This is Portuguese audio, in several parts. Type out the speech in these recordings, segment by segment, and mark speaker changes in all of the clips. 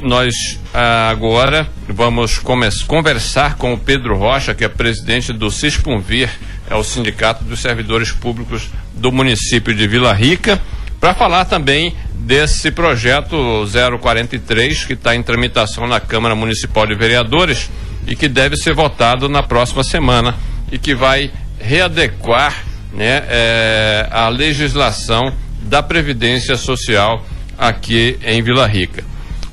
Speaker 1: Nós ah, agora vamos conversar com o Pedro Rocha, que é presidente do Cispunvir, é o Sindicato dos Servidores Públicos do município de Vila Rica, para falar também desse projeto 043 que está em tramitação na Câmara Municipal de Vereadores e que deve ser votado na próxima semana e que vai readequar né, é, a legislação da Previdência Social aqui em Vila Rica.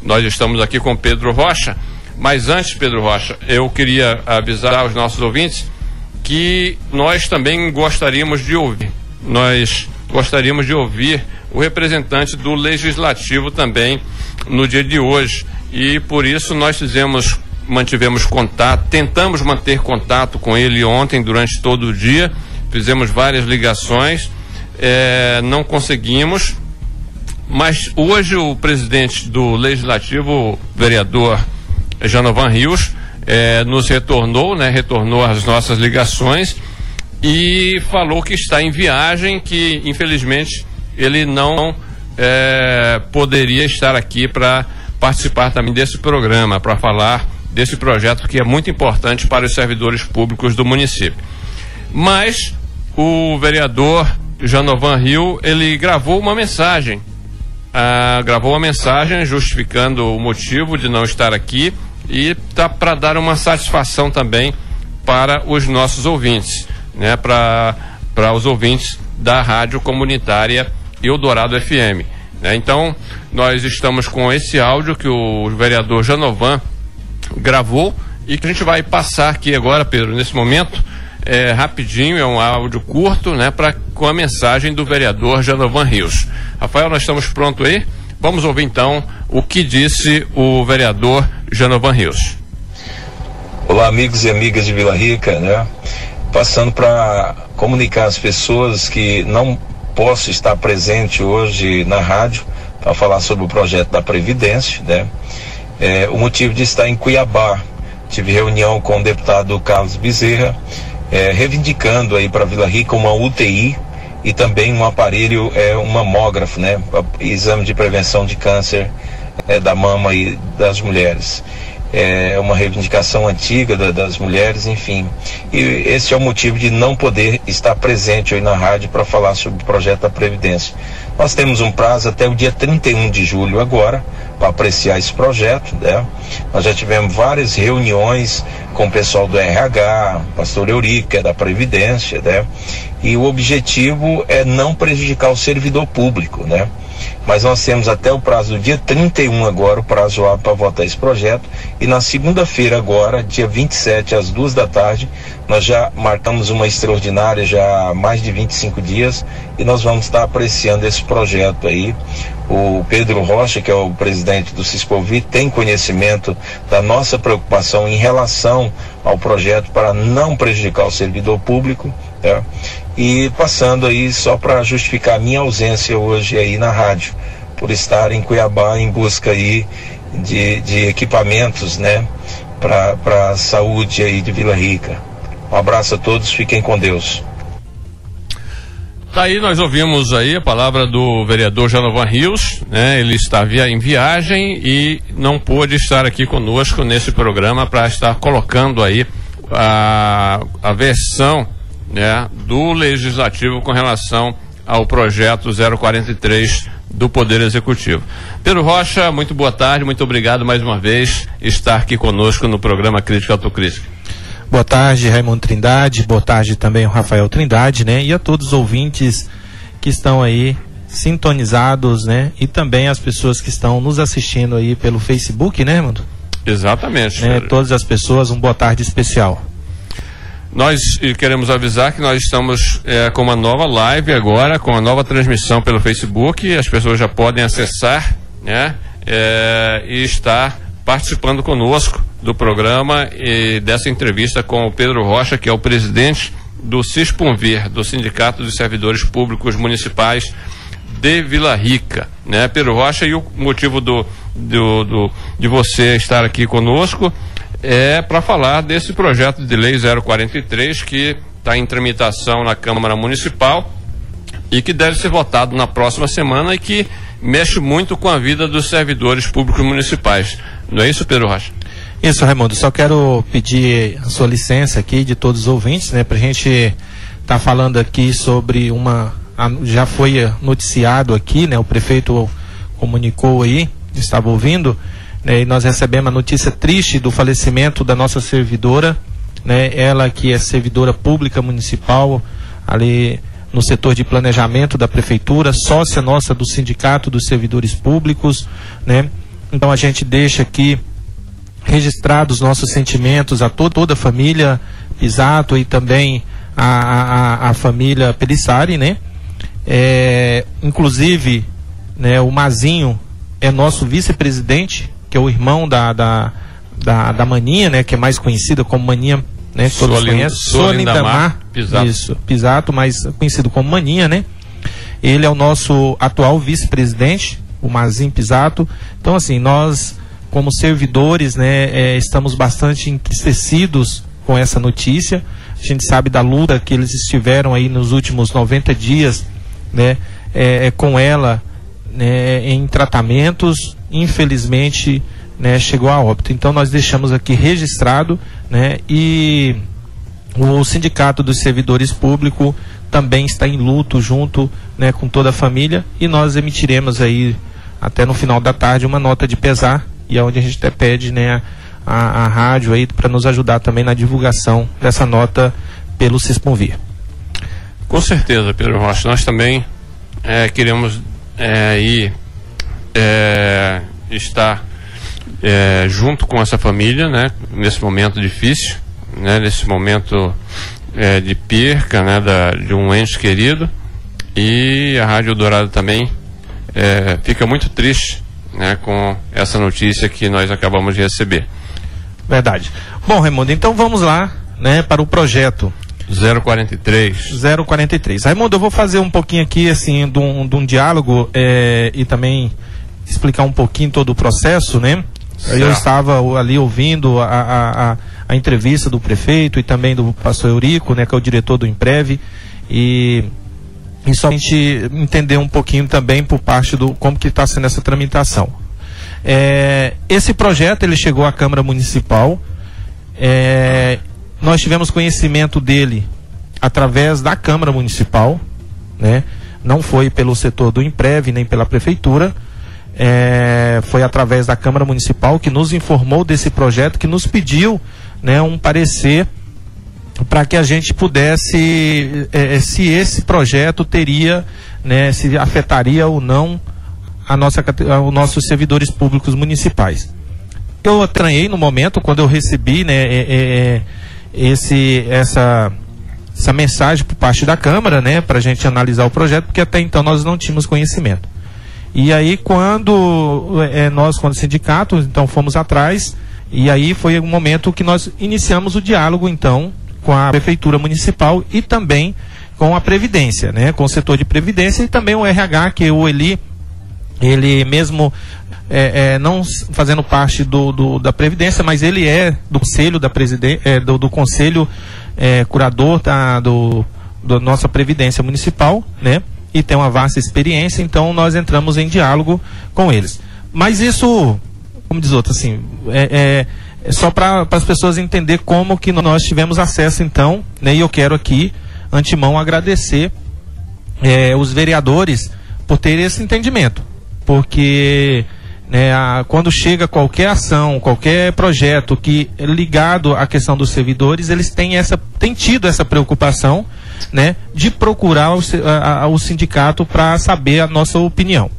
Speaker 1: Nós estamos aqui com Pedro Rocha, mas antes, Pedro Rocha, eu queria avisar aos nossos ouvintes que nós também gostaríamos de ouvir, nós gostaríamos de ouvir o representante do Legislativo também no dia de hoje. E por isso nós fizemos, mantivemos contato, tentamos manter contato com ele ontem durante todo o dia, fizemos várias ligações, é, não conseguimos mas hoje o presidente do Legislativo, vereador Janovan Rios, eh, nos retornou, né, retornou as nossas ligações e falou que está em viagem, que infelizmente ele não eh, poderia estar aqui para participar também desse programa, para falar desse projeto que é muito importante para os servidores públicos do município. Mas o vereador Janovan Rio, ele gravou uma mensagem ah, gravou uma mensagem justificando o motivo de não estar aqui e tá para dar uma satisfação também para os nossos ouvintes, né? Para para os ouvintes da rádio comunitária Eldorado FM. Né? Então nós estamos com esse áudio que o vereador Janovan gravou e que a gente vai passar aqui agora, Pedro, nesse momento é, rapidinho, é um áudio curto, né, pra, com a mensagem do vereador Janovan Rios. Rafael, nós estamos prontos aí? Vamos ouvir então o que disse o vereador Janovan Rios.
Speaker 2: Olá, amigos e amigas de Vila Rica, né? Passando para comunicar às pessoas que não posso estar presente hoje na rádio para falar sobre o projeto da Previdência, né? É, o motivo de estar em Cuiabá. Tive reunião com o deputado Carlos Bezerra é, reivindicando aí para Vila Rica uma UTI e também um aparelho, é, um mamógrafo, né? Exame de prevenção de câncer é, da mama e das mulheres. É uma reivindicação antiga da, das mulheres, enfim. E esse é o motivo de não poder estar presente aí na rádio para falar sobre o projeto da Previdência. Nós temos um prazo até o dia 31 de julho agora para apreciar esse projeto. Né? Nós já tivemos várias reuniões com o pessoal do RH, pastor Eurico, é da Previdência, né? E o objetivo é não prejudicar o servidor público, né? Mas nós temos até o prazo do dia 31 agora, o prazo para votar esse projeto. E na segunda-feira agora, dia 27, às duas da tarde, nós já marcamos uma extraordinária já há mais de 25 dias e nós vamos estar apreciando esse projeto aí. O Pedro Rocha, que é o presidente do Ciscovi, tem conhecimento da nossa preocupação em relação ao projeto para não prejudicar o servidor público. Né? E passando aí só para justificar a minha ausência hoje aí na rádio, por estar em Cuiabá em busca aí de, de equipamentos, né, para a saúde aí de Vila Rica. Um abraço a todos, fiquem com Deus.
Speaker 1: Tá aí, nós ouvimos aí a palavra do vereador Janovan Rios, né? Ele está via, em viagem e não pôde estar aqui conosco nesse programa para estar colocando aí a, a versão né, do Legislativo com relação ao projeto 043 do Poder Executivo. Pedro Rocha, muito boa tarde, muito obrigado mais uma vez estar aqui conosco no programa Crítica Autocrítica.
Speaker 3: Boa tarde, Raimundo Trindade, boa tarde também o Rafael Trindade, né? E a todos os ouvintes que estão aí sintonizados, né? E também as pessoas que estão nos assistindo aí pelo Facebook, né, Raimundo?
Speaker 1: Exatamente.
Speaker 3: Né? Todas as pessoas, um boa tarde especial.
Speaker 1: Nós queremos avisar que nós estamos é, com uma nova live agora, com uma nova transmissão pelo Facebook. As pessoas já podem acessar, né? É, e estar participando conosco do programa e dessa entrevista com o Pedro Rocha, que é o presidente do CISPUNVIR, do Sindicato dos Servidores Públicos Municipais de Vila Rica, né? Pedro Rocha, e o motivo do, do, do de você estar aqui conosco é para falar desse projeto de lei 043 que está em tramitação na Câmara Municipal e que deve ser votado na próxima semana e que mexe muito com a vida dos servidores públicos municipais. Não é isso, Pedro Rocha?
Speaker 3: Isso, Raimundo. Só quero pedir a sua licença aqui de todos os ouvintes, né, para a gente estar tá falando aqui sobre uma. Já foi noticiado aqui, né? O prefeito comunicou aí, estava ouvindo, né, e nós recebemos a notícia triste do falecimento da nossa servidora, né? Ela que é servidora pública municipal ali no setor de planejamento da prefeitura, sócia nossa do sindicato dos servidores públicos, né? Então a gente deixa aqui registrados nossos sentimentos a to toda a família Pisato e também a, a, a família Pelissari, né? É, inclusive, né, o Mazinho é nosso vice-presidente, que é o irmão da, da, da, da Maninha, né? Que é mais conhecida como Maninha, né? Que todos conhecem.
Speaker 1: Solindamar
Speaker 3: Pisato. Isso, Pisato, mais conhecido como Maninha, né? Ele é o nosso atual vice-presidente, o Mazinho Pisato. Então, assim, nós como servidores, né, é, estamos bastante entristecidos com essa notícia. A gente sabe da luta que eles estiveram aí nos últimos 90 dias, né, é, é, com ela né, em tratamentos. Infelizmente, né, chegou a óbito. Então nós deixamos aqui registrado, né, e o sindicato dos servidores públicos também está em luto junto, né, com toda a família e nós emitiremos aí até no final da tarde uma nota de pesar e é onde a gente até pede né, a, a rádio aí para nos ajudar também na divulgação dessa nota pelo Cisponvir.
Speaker 1: Com certeza, Pedro Rocha. Nós também é, queremos é, ir é, estar é, junto com essa família, né, nesse momento difícil, né, nesse momento é, de perca, né, da, de um ente querido. E a Rádio Dourado também é, fica muito triste né, com essa notícia que nós acabamos de receber.
Speaker 3: Verdade. Bom, Raimundo, então vamos lá né, para o projeto.
Speaker 1: 043.
Speaker 3: 043. Raimundo, eu vou fazer um pouquinho aqui assim de um, de um diálogo é, e também explicar um pouquinho todo o processo, né? Certo. Eu estava ali ouvindo a, a, a, a, entrevista do prefeito e também do pastor Eurico, né, que é o diretor do Imprev, e e só a gente entender um pouquinho também por parte do como que está sendo essa tramitação. É, esse projeto ele chegou à Câmara Municipal. É, nós tivemos conhecimento dele através da Câmara Municipal, né? Não foi pelo setor do Imprev nem pela prefeitura. É, foi através da Câmara Municipal que nos informou desse projeto, que nos pediu né, um parecer para que a gente pudesse, é, é, se esse projeto teria, né, se afetaria ou não a nossa, os nossos servidores públicos municipais. Eu estranhei no momento quando eu recebi né, é, é, é esse, essa, essa mensagem por parte da Câmara, né, para a gente analisar o projeto, porque até então nós não tínhamos conhecimento. E aí quando é, nós, quando sindicato, então fomos atrás, e aí foi o momento que nós iniciamos o diálogo, então, com a prefeitura municipal e também com a previdência, né, com o setor de previdência e também o RH que o Eli ele mesmo é, é, não fazendo parte do, do, da previdência, mas ele é do conselho da é, do, do, conselho é, curador da do, do nossa previdência municipal, né? E tem uma vasta experiência, então nós entramos em diálogo com eles. Mas isso, como diz outro, assim, é, é é só para as pessoas entender como que nós tivemos acesso então, né? E eu quero aqui, antemão, agradecer é, os vereadores por terem esse entendimento, porque né, a, quando chega qualquer ação, qualquer projeto que é ligado à questão dos servidores, eles têm essa, têm tido essa preocupação, né, de procurar o, a, o sindicato para saber a nossa opinião.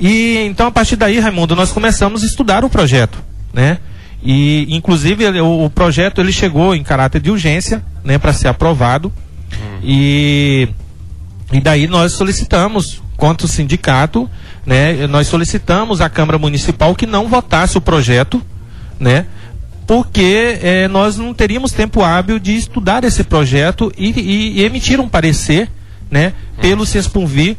Speaker 3: E então a partir daí, Raimundo, nós começamos a estudar o projeto, né? E, inclusive, ele, o, o, projeto ele chegou em caráter de urgência, né, para ser aprovado. Hum. E, e daí nós solicitamos, quanto sindicato, né, nós solicitamos à Câmara Municipal que não votasse o projeto, né, porque é, nós não teríamos tempo hábil de estudar esse projeto e, e, e emitir um parecer, né, pelo CESPUNVI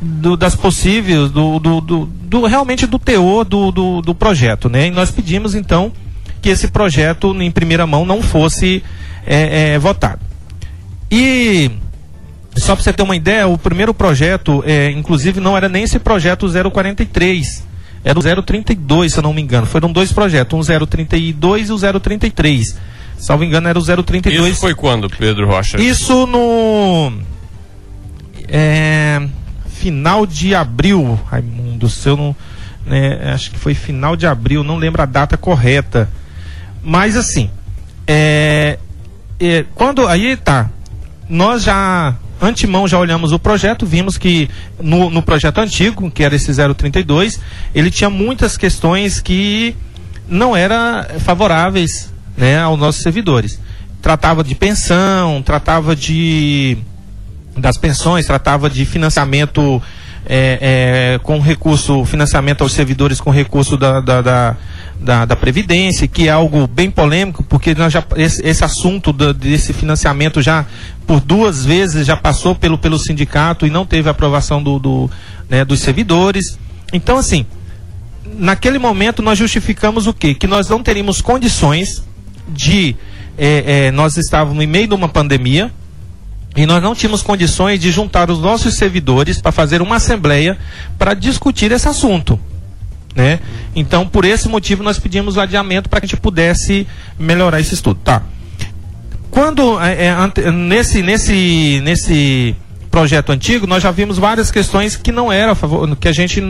Speaker 3: do, das possíveis, do, do, do, realmente do teor do, projeto, né? E nós pedimos então que esse projeto em primeira mão não fosse é, é, votado. E Só para você ter uma ideia, o primeiro projeto, inclusive, não era nem esse projeto 043. Era o 032, se eu não me engano. Foram dois projetos, um 032 e o 033. Salvo engano, era o 032.
Speaker 1: Isso foi quando, Pedro Rocha?
Speaker 3: Isso no. É, final de abril, Raimundo, se eu não. Né, acho que foi final de abril, não lembro a data correta. Mas assim, é, é, quando. Aí tá. Nós já antemão já olhamos o projeto, vimos que no, no projeto antigo, que era esse 032, ele tinha muitas questões que não eram favoráveis né, aos nossos servidores. Tratava de pensão, tratava de das pensões, tratava de financiamento é, é, com recurso, financiamento aos servidores com recurso da, da, da da, da, Previdência, que é algo bem polêmico, porque nós já, esse, esse assunto do, desse financiamento já por duas vezes já passou pelo, pelo sindicato e não teve aprovação do, do né, dos servidores. Então, assim, naquele momento nós justificamos o quê? Que nós não teríamos condições de. É, é, nós estávamos em meio de uma pandemia, e nós não tínhamos condições de juntar os nossos servidores para fazer uma assembleia para discutir esse assunto. Né? Então, por esse motivo, nós pedimos o adiamento para que a gente pudesse melhorar esse estudo. Tá. Quando, é, é, nesse, nesse, nesse projeto antigo, nós já vimos várias questões que não era favor, que a gente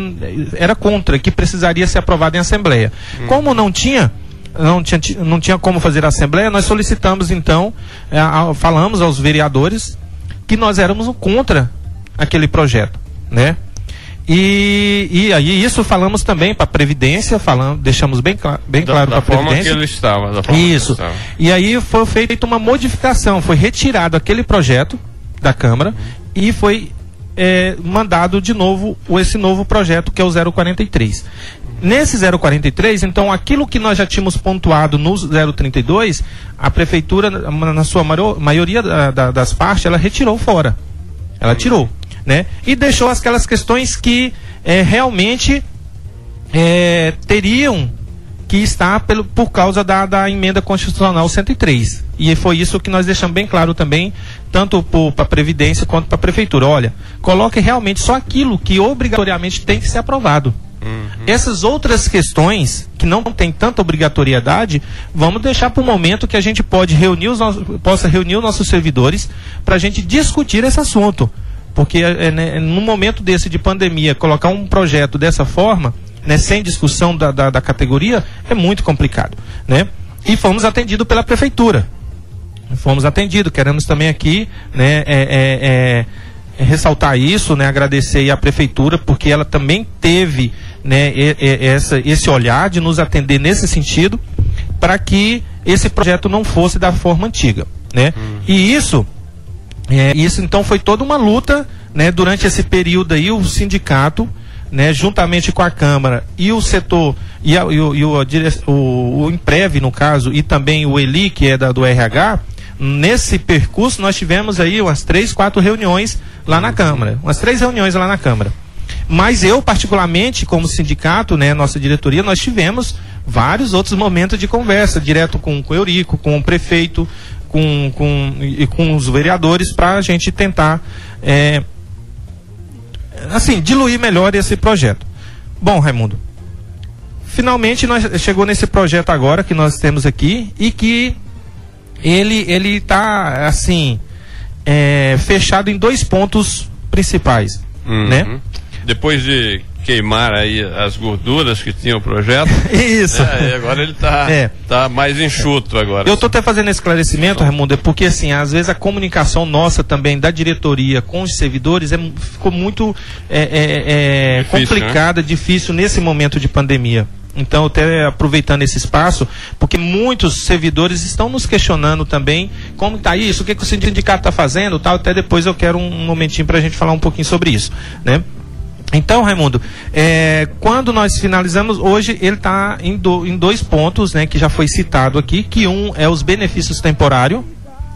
Speaker 3: era contra, que precisaria ser aprovado em Assembleia. Hum. Como não tinha, não tinha, não tinha como fazer a Assembleia, nós solicitamos então, é, a, falamos aos vereadores que nós éramos contra aquele projeto, né? E, e aí isso falamos também para a Previdência, falamos, deixamos bem, bem claro para a Previdência.
Speaker 1: Que ele estava,
Speaker 3: isso. Estava. E aí foi feita uma modificação, foi retirado aquele projeto da Câmara uhum. e foi é, mandado de novo esse novo projeto que é o 043. Nesse 043, então, aquilo que nós já tínhamos pontuado no 032, a prefeitura, na sua maioria das partes, ela retirou fora. Ela tirou né? E deixou aquelas questões que é, realmente é, teriam que estar pelo, por causa da, da emenda constitucional 103. E foi isso que nós deixamos bem claro também, tanto para a Previdência quanto para a Prefeitura. Olha, coloque realmente só aquilo que obrigatoriamente tem que ser aprovado. Uhum. Essas outras questões, que não tem tanta obrigatoriedade, vamos deixar para o momento que a gente pode reunir os possa reunir os nossos servidores para a gente discutir esse assunto. Porque é, né, no momento desse de pandemia, colocar um projeto dessa forma, né, sem discussão da, da, da categoria, é muito complicado. Né? E fomos atendidos pela prefeitura. Fomos atendidos, queremos também aqui né, é, é, é, ressaltar isso, né, agradecer à prefeitura, porque ela também teve né, essa, esse olhar de nos atender nesse sentido, para que esse projeto não fosse da forma antiga. Né? Uhum. E isso é, isso então foi toda uma luta, né? Durante esse período aí, o sindicato, né, juntamente com a Câmara e o setor, e, a, e, o, e o, o, o no caso, e também o Eli, que é da, do RH, nesse percurso nós tivemos aí umas três, quatro reuniões lá na Câmara. Umas três reuniões lá na Câmara. Mas eu, particularmente, como sindicato, né, nossa diretoria, nós tivemos vários outros momentos de conversa, direto com, com o Eurico, com o prefeito, com, com, e com os vereadores para a gente tentar é, assim, diluir melhor esse projeto. Bom, Raimundo, finalmente nós chegou nesse projeto agora que nós temos aqui e que ele ele está assim é, fechado em dois pontos principais, uhum. né?
Speaker 1: Depois de queimar aí as gorduras que tinha o projeto.
Speaker 3: Isso.
Speaker 1: É, agora ele está é. tá mais enxuto agora.
Speaker 3: Eu estou até fazendo esse esclarecimento, Raimundo, é porque assim, às vezes a comunicação nossa também da diretoria com os servidores é, ficou muito é, é, é difícil, complicada, né? difícil nesse momento de pandemia. Então, até aproveitando esse espaço, porque muitos servidores estão nos questionando também como está isso, o que, que o sindicato está fazendo, tal. Até depois eu quero um momentinho para a gente falar um pouquinho sobre isso, né? Então, Raimundo, é, quando nós finalizamos, hoje ele está em, do, em, dois pontos, né, que já foi citado aqui, que um é os benefícios temporários,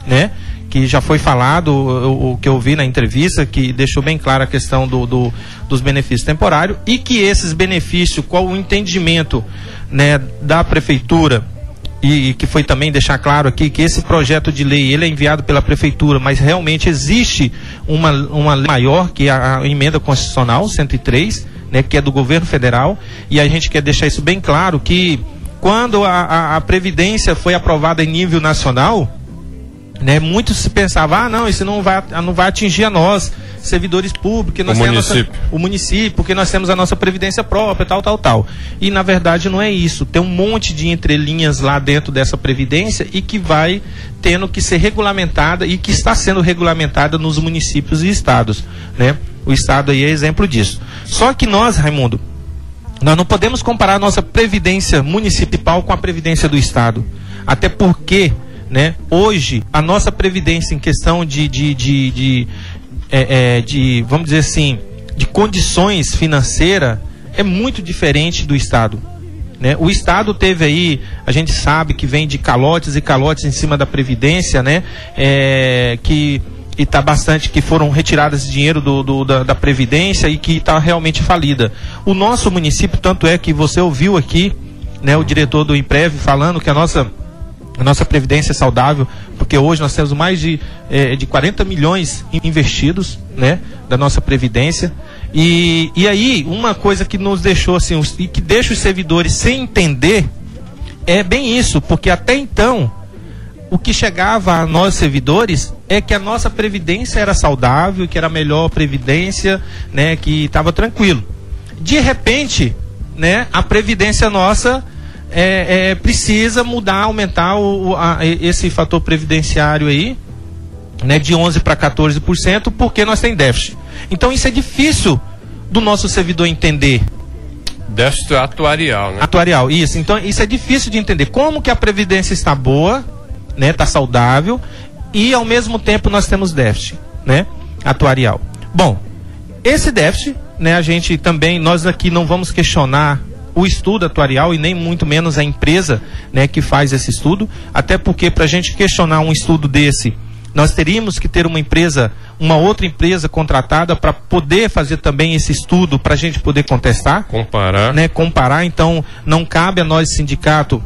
Speaker 3: né, que já foi falado, o, que eu vi na entrevista, que deixou bem clara a questão do, do, dos benefícios temporários, e que esses benefícios, qual o entendimento, né, da prefeitura e, e, que foi também deixar claro aqui que esse projeto de lei ele é enviado pela prefeitura, mas realmente existe uma, uma lei maior que a, a emenda constitucional 103, né, que é do governo federal, e a gente quer deixar isso bem claro que quando a, a, a previdência foi aprovada em nível nacional, né, muito se pensava, ah, não, isso não vai, não vai atingir a nós servidores públicos, nós
Speaker 1: o município.
Speaker 3: Nossa, o município, porque nós temos a nossa previdência própria, tal, tal, tal. E na verdade não é isso. Tem um monte de entrelinhas lá dentro dessa previdência e que vai tendo que ser regulamentada e que está sendo regulamentada nos municípios e estados, né? O estado aí é exemplo disso. Só que nós, Raimundo, nós não podemos comparar a nossa previdência municipal com a previdência do estado. Até porque né? Hoje, a nossa previdência em questão de, de, de, de, é, é, de, vamos dizer assim, de condições financeiras é muito diferente do Estado. Né? O Estado teve aí, a gente sabe que vem de calotes e calotes em cima da Previdência, né? É, que e está bastante que foram retiradas dinheiro do, do da, da, Previdência e que está realmente falida. O nosso município, tanto é que você ouviu aqui né, o diretor do Imprev falando que a nossa a nossa previdência é saudável, porque hoje nós temos mais de, é, de 40 milhões investidos né, da nossa previdência. E, e aí, uma coisa que nos deixou assim, e que deixa os servidores sem entender, é bem isso, porque até então, o que chegava a nós servidores é que a nossa previdência era saudável, que era a melhor previdência, né, que estava tranquilo. De repente, né, a previdência nossa é, é, precisa mudar, aumentar o, a, esse fator previdenciário aí, né, de 11% para 14%, porque nós temos déficit. Então isso é difícil do nosso servidor entender.
Speaker 1: Déficit atuarial, né?
Speaker 3: Atuarial, isso. Então isso é difícil de entender. Como que a previdência está boa, né, está saudável, e ao mesmo tempo nós temos déficit, né, atuarial. Bom, esse déficit, né, a gente também, nós aqui não vamos questionar o estudo atuarial e nem muito menos a empresa né, que faz esse estudo, até porque para a gente questionar um estudo desse, nós teríamos que ter uma empresa, uma outra empresa contratada para poder fazer também esse estudo para a gente poder contestar.
Speaker 1: Comparar.
Speaker 3: Né, comparar, então não cabe a nós, sindicato,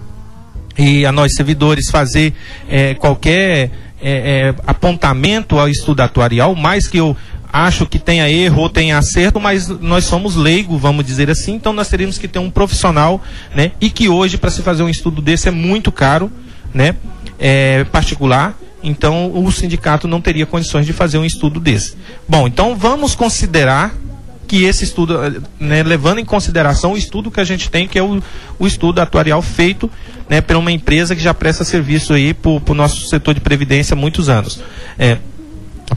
Speaker 3: e a nós servidores fazer é, qualquer é, é, apontamento ao estudo atuarial, mais que eu acho que tenha erro ou tenha acerto, mas nós somos leigos, vamos dizer assim, então nós teríamos que ter um profissional, né? E que hoje, para se fazer um estudo desse, é muito caro, né? É, particular. Então o sindicato não teria condições de fazer um estudo desse. Bom, então vamos considerar que esse estudo, né, levando em consideração o estudo que a gente tem, que é o, o estudo atuarial feito né, por uma empresa que já presta serviço aí para o nosso setor de previdência há muitos anos. É,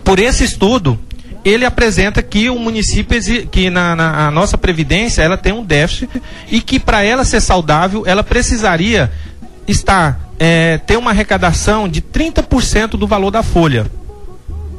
Speaker 3: por esse estudo, ele apresenta que o município, que na, na nossa previdência, ela tem um déficit e que para ela ser saudável, ela precisaria estar, é, ter uma arrecadação de 30% do valor da folha.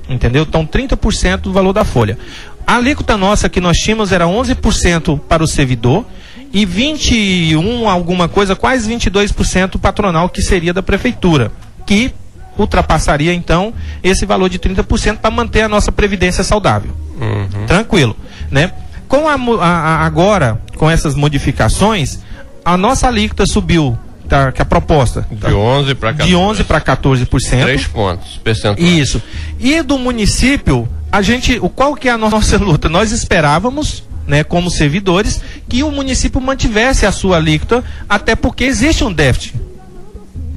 Speaker 3: Entendeu? Então, 30% do valor da folha. A alíquota nossa que nós tínhamos era 11% para o servidor e 21 alguma coisa, quase 22% patronal que seria da prefeitura, que ultrapassaria então esse valor de 30% para manter a nossa previdência saudável. Uhum. Tranquilo, né? Com a, a, agora, com essas modificações, a nossa alíquota subiu, tá, que a proposta
Speaker 1: de 11 para 14.
Speaker 3: De 11 para 14%.
Speaker 1: 3 pontos percentuais.
Speaker 3: Isso. E do município, a gente, o qual que é a nossa luta? Nós esperávamos né, como servidores, que o município mantivesse a sua alíquota, até porque existe um déficit.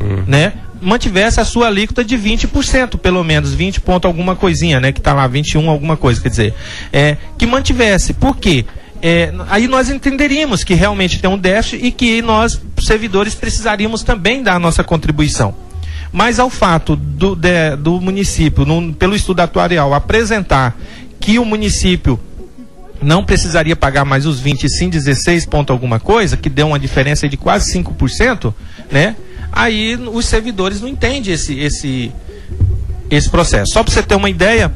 Speaker 3: Uhum. Né? Mantivesse a sua alíquota de 20%, pelo menos, 20 ponto alguma coisinha, né? Que está lá, 21 alguma coisa, quer dizer. É, que mantivesse. Por quê? É, aí nós entenderíamos que realmente tem um déficit e que nós, servidores, precisaríamos também dar a nossa contribuição. Mas ao fato do, de, do município, no, pelo estudo atuarial, apresentar que o município não precisaria pagar mais os 20 e sim 16 ponto alguma coisa, que deu uma diferença de quase 5%, né? Aí os servidores não entendem esse, esse, esse processo. Só para você ter uma ideia,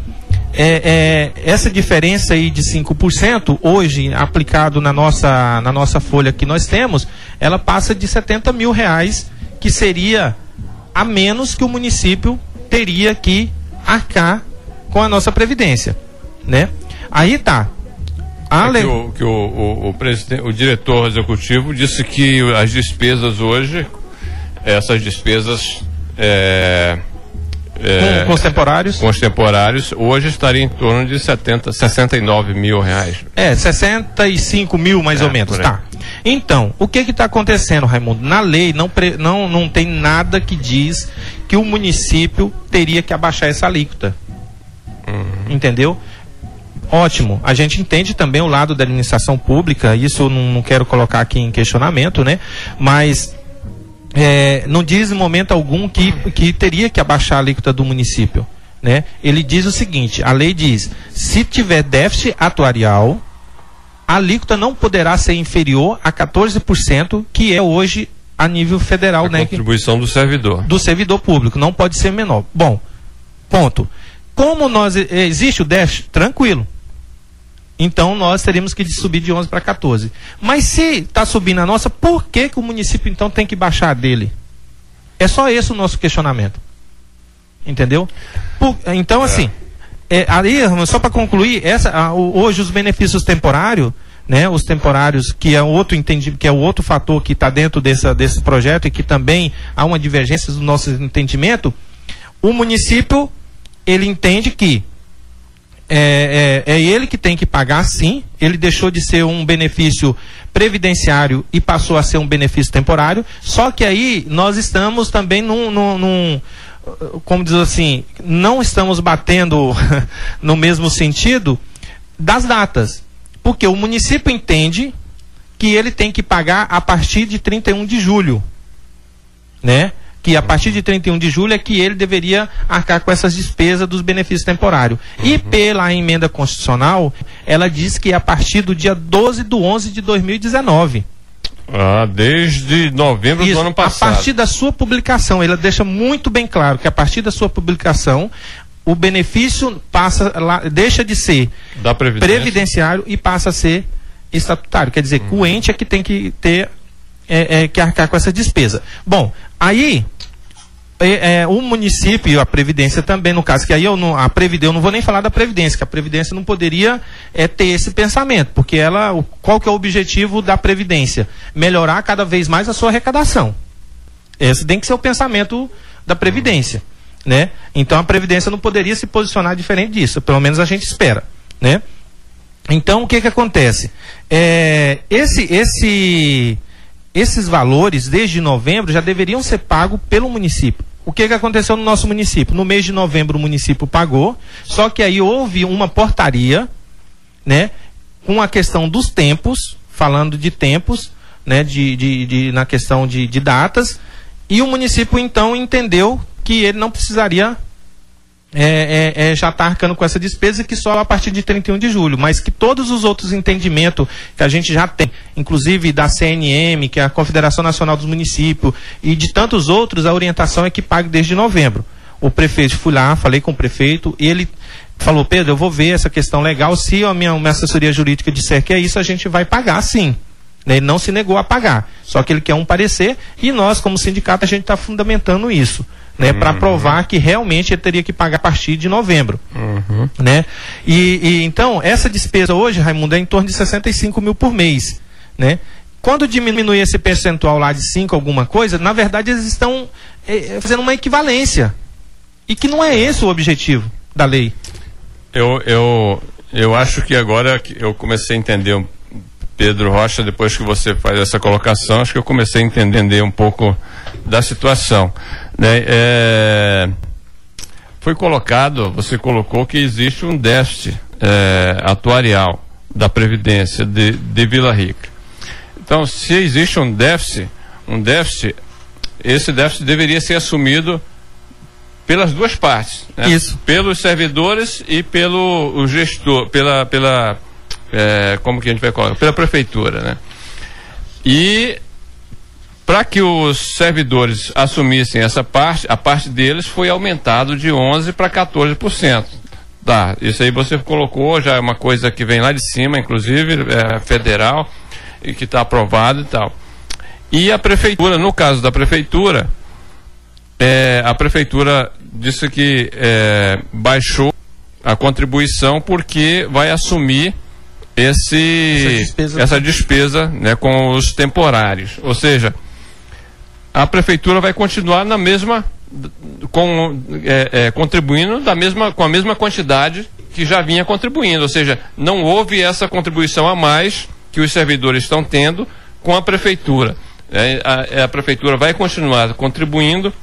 Speaker 3: é, é, essa diferença aí de 5%, hoje, aplicado na nossa, na nossa folha que nós temos, ela passa de 70 mil reais, que seria a menos que o município teria que arcar com a nossa previdência, né? Aí tá.
Speaker 1: Ale... É que, o, que o, o, o, presidente, o diretor executivo disse que as despesas hoje essas despesas é,
Speaker 3: é, com, os temporários?
Speaker 1: Com os temporários, hoje estaria em torno de 70, 69 mil reais.
Speaker 3: É, 65 mil mais é, ou menos, tá. Então, o que está acontecendo, Raimundo? Na lei não, pre, não, não tem nada que diz que o município teria que abaixar essa alíquota. Uhum. Entendeu? Ótimo. A gente entende também o lado da administração pública, isso não, não quero colocar aqui em questionamento, né? Mas é, não diz em momento algum que, que teria que abaixar a alíquota do município. Né? Ele diz o seguinte: a lei diz, se tiver déficit atuarial, a alíquota não poderá ser inferior a 14%, que é hoje a nível federal,
Speaker 1: a
Speaker 3: né?
Speaker 1: Contribuição do servidor.
Speaker 3: Do servidor público, não pode ser menor. Bom, ponto. Como nós existe o déficit, tranquilo. Então nós teríamos que subir de 11 para 14. Mas se está subindo a nossa, por que, que o município então tem que baixar dele? É só esse o nosso questionamento. Entendeu? Por, então, assim, é, aí, só para concluir, essa, a, o, hoje os benefícios temporários, né, os temporários, que é outro que é outro fator que está dentro dessa, desse projeto e que também há uma divergência do nosso entendimento, o município ele entende que é, é, é, ele que tem que pagar, sim. Ele deixou de ser um benefício previdenciário e passou a ser um benefício temporário. Só que aí nós estamos também num, num, num como diz assim, não estamos batendo no mesmo sentido das datas. Porque o município entende que ele tem que pagar a partir de 31 de julho. Né? Que a partir de 31 de julho é que ele deveria arcar com essas despesas dos benefícios temporários. Uhum. E pela emenda constitucional, ela diz que é a partir do dia 12 de 11 de 2019.
Speaker 1: Ah, desde novembro Isso, do ano passado.
Speaker 3: A partir da sua publicação, ela deixa muito bem claro que a partir da sua publicação, o benefício passa lá, deixa de ser previdenciário e passa a ser estatutário. Quer dizer, uhum. o ente é que tem que ter é, é, que arcar com essa despesa. Bom, aí é, é, o município, a Previdência também, no caso, que aí eu não, a Previdência, eu não vou nem falar da Previdência, que a Previdência não poderia é, ter esse pensamento, porque ela, qual que é o objetivo da Previdência? Melhorar cada vez mais a sua arrecadação. Esse tem que ser o pensamento da Previdência, né? Então a Previdência não poderia se posicionar diferente disso, pelo menos a gente espera, né? Então o que que acontece? É, esse, esse, esses valores, desde novembro, já deveriam ser pagos pelo município. O que, que aconteceu no nosso município? No mês de novembro o município pagou, só que aí houve uma portaria, né, com a questão dos tempos, falando de tempos, né, de, de, de na questão de, de datas, e o município então entendeu que ele não precisaria é, é, é, já está arcando com essa despesa que só a partir de 31 de julho, mas que todos os outros entendimentos que a gente já tem, inclusive da CNM, que é a Confederação Nacional dos Municípios, e de tantos outros, a orientação é que pague desde novembro. O prefeito, fui lá, falei com o prefeito, e ele falou, Pedro, eu vou ver essa questão legal, se a minha, minha assessoria jurídica disser que é isso, a gente vai pagar sim. Ele não se negou a pagar, só que ele quer um parecer, e nós, como sindicato, a gente está fundamentando isso né, uhum. para provar que realmente ele teria que pagar a partir de novembro, uhum. né? E, e, então essa despesa hoje, Raimundo, é em torno de 65 mil por mês, né? Quando diminui esse percentual lá de 5 alguma coisa, na verdade eles estão é, fazendo uma equivalência e que não é esse o objetivo da lei.
Speaker 1: Eu, eu, eu acho que agora eu comecei a entender Pedro Rocha, depois que você faz essa colocação, acho que eu comecei a entender um pouco da situação. Né? É, foi colocado, você colocou que existe um déficit é, atuarial da Previdência de, de Vila Rica. Então, se existe um déficit, um déficit, esse déficit deveria ser assumido pelas duas partes. Né?
Speaker 3: Isso.
Speaker 1: Pelos servidores e pelo o gestor, pela, pela é, como que a gente vai colocar? Pela prefeitura, né? E para que os servidores assumissem essa parte, a parte deles foi aumentado de 11% para 14%. Tá, isso aí você colocou, já é uma coisa que vem lá de cima, inclusive, é, federal, e que está aprovado e tal. E a prefeitura, no caso da prefeitura, é, a prefeitura disse que é, baixou a contribuição porque vai assumir esse, essa despesa, essa despesa né, com os temporários. Ou seja, a prefeitura vai continuar na mesma com, é, é, contribuindo da mesma, com a mesma quantidade que já vinha contribuindo, ou seja, não houve essa contribuição a mais que os servidores estão tendo com a prefeitura. É, a, é, a, prefeitura vai continuar contribuindo,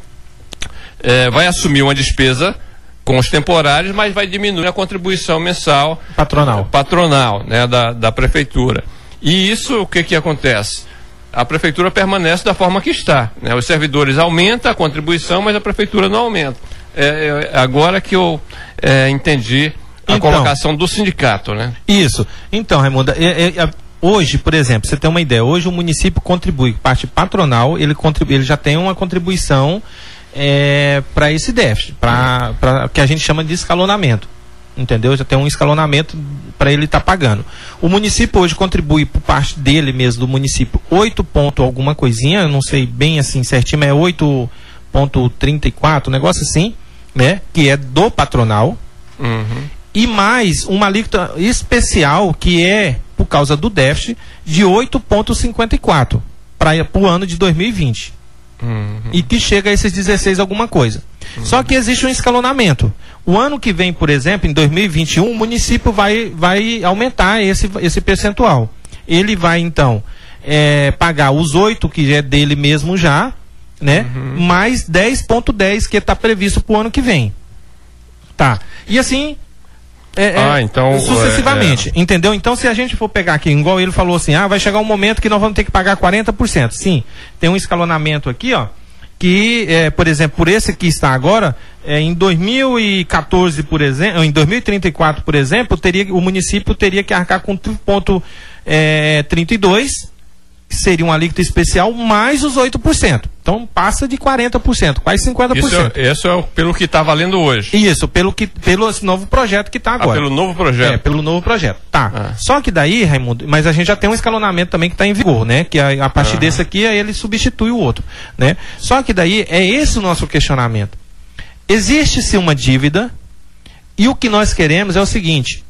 Speaker 1: é, vai assumir uma despesa com os temporários, mas vai diminuir a contribuição mensal
Speaker 3: patronal,
Speaker 1: patronal né, da, da prefeitura. E isso, o que, que acontece? A prefeitura permanece da forma que está. Né? Os servidores aumentam a contribuição, mas a prefeitura não aumenta. É, é agora que eu é, entendi a então, colocação do sindicato, né?
Speaker 3: Isso. Então, Raimundo, é, é, hoje, por exemplo, você tem uma ideia, hoje o município contribui, parte patronal, ele, contribui, ele já tem uma contribuição é, para esse déficit, para que a gente chama de escalonamento. Entendeu? Já tem um escalonamento para ele estar tá pagando. O município hoje contribui por parte dele mesmo, do município, 8 ponto alguma coisinha, eu não sei bem assim certinho, mas é 8,34, um negócio assim, né? Que é do patronal. Uhum. E mais uma alíquota especial que é por causa do déficit de 8,54 para o ano de 2020. Uhum. E que chega a esses 16 alguma coisa. Uhum. Só que existe um escalonamento. O ano que vem, por exemplo, em 2021, o município vai, vai aumentar esse, esse percentual. Ele vai, então, é, pagar os 8 que é dele mesmo já, né? Uhum. Mais 10,10 que está previsto para o ano que vem. Tá. E assim, é, é, ah, então, sucessivamente, é, é, entendeu? Então, se a gente for pegar aqui, igual ele falou assim, ah, vai chegar um momento que nós vamos ter que pagar 40%. Sim, tem um escalonamento aqui, ó, que, é, por exemplo, por esse que está agora, é, em 2014, por exemplo, em 2034, por exemplo, teria, o município teria que arcar com ponto é, 32 seria um alíquota especial mais os 8%. Então passa de 40%, quase 50%.
Speaker 1: Isso é, isso é pelo que está valendo hoje.
Speaker 3: Isso, pelo, que, pelo novo projeto que está ah, agora.
Speaker 1: Ah, pelo novo projeto. É,
Speaker 3: pelo novo projeto. Tá. Ah. Só que daí, Raimundo, mas a gente já tem um escalonamento também que está em vigor, né? Que a, a partir ah. desse aqui, ele substitui o outro, né? Só que daí é esse o nosso questionamento. Existe-se uma dívida e o que nós queremos é o seguinte,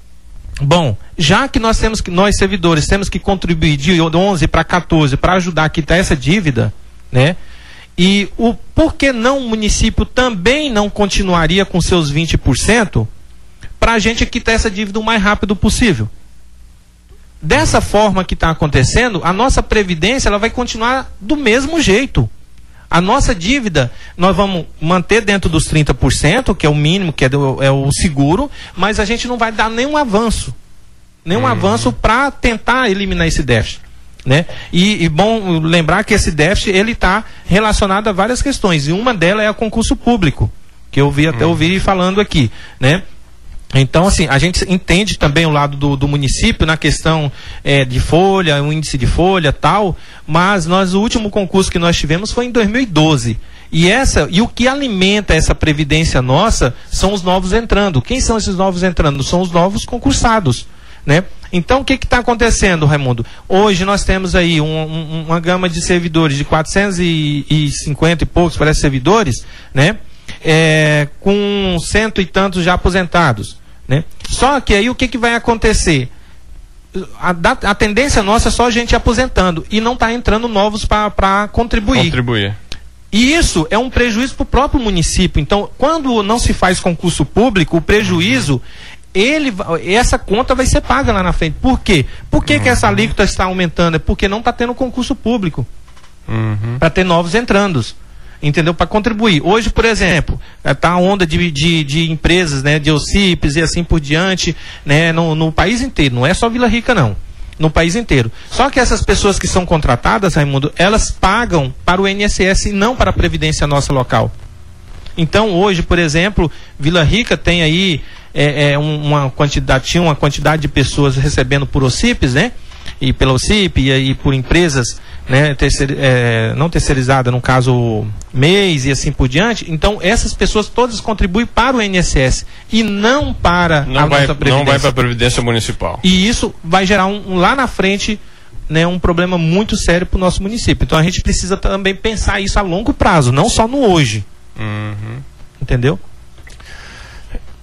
Speaker 3: Bom, já que nós temos que nós servidores temos que contribuir de 11 para 14 para ajudar a quitar essa dívida, né? E o por que não o município também não continuaria com seus 20% para a gente quitar essa dívida o mais rápido possível? Dessa forma que está acontecendo, a nossa previdência ela vai continuar do mesmo jeito. A nossa dívida, nós vamos manter dentro dos 30%, que é o mínimo, que é, do, é o seguro, mas a gente não vai dar nenhum avanço. Nenhum uhum. avanço para tentar eliminar esse déficit. Né? E, e bom lembrar que esse déficit ele está relacionado a várias questões, e uma delas é o concurso público, que eu vi até uhum. ouvir falando aqui. Né? Então, assim, a gente entende também o lado do, do município na questão é, de folha, o índice de folha tal, mas nós, o último concurso que nós tivemos foi em 2012. E, essa, e o que alimenta essa previdência nossa são os novos entrando. Quem são esses novos entrando? São os novos concursados. Né? Então, o que está acontecendo, Raimundo? Hoje nós temos aí um, um, uma gama de servidores de 450 e poucos, parece, servidores, né? é, com cento e tantos já aposentados. Né? Só que aí o que, que vai acontecer? A, a tendência nossa é só a gente aposentando e não está entrando novos para contribuir.
Speaker 1: Contribuir.
Speaker 3: E isso é um prejuízo para o próprio município. Então, quando não se faz concurso público, o prejuízo, ele, essa conta vai ser paga lá na frente. Por quê? Por que, uhum. que essa alíquota está aumentando? É porque não está tendo concurso público. Uhum. Para ter novos entrandos entendeu? Para contribuir. Hoje, por exemplo, está a onda de, de, de, empresas, né, de OCIPs e assim por diante, né, no, no país inteiro. Não é só Vila Rica, não. No país inteiro. Só que essas pessoas que são contratadas, Raimundo, elas pagam para o INSS e não para a Previdência nossa local. Então, hoje, por exemplo, Vila Rica tem aí é, é, uma quantidade, tinha uma quantidade de pessoas recebendo por OCIPs, né? E pela OCIP e aí por empresas né, terceir, é, não terceirizada, no caso mês e assim por diante. Então, essas pessoas todas contribuem para o INSS e não para
Speaker 1: não
Speaker 3: a
Speaker 1: vai,
Speaker 3: nossa Previdência.
Speaker 1: Não vai para a Previdência Municipal.
Speaker 3: E isso vai gerar um, um lá na frente né, um problema muito sério para o nosso município. Então, a gente precisa também pensar isso a longo prazo, não só no hoje. Uhum. Entendeu?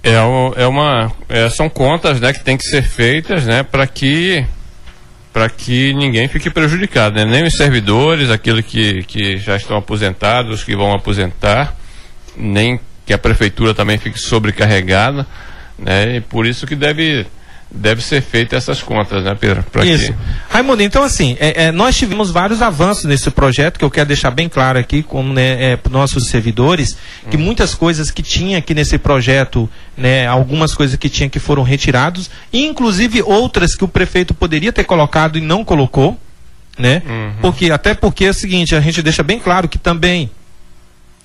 Speaker 1: É, é uma, é, são contas né, que tem que ser feitas né, para que para que ninguém fique prejudicado, né? nem os servidores, aqueles que, que já estão aposentados, que vão aposentar, nem que a prefeitura também fique sobrecarregada, né? E por isso que deve deve ser feita essas contas, né, Pedro?
Speaker 3: Pra Isso. Que... Raimundo, então assim, é, é, nós tivemos vários avanços nesse projeto que eu quero deixar bem claro aqui, como né, é, para nossos servidores, que hum. muitas coisas que tinha aqui nesse projeto, né, algumas coisas que tinha que foram retirados, inclusive outras que o prefeito poderia ter colocado e não colocou, né? Uhum. Porque até porque é o seguinte, a gente deixa bem claro que também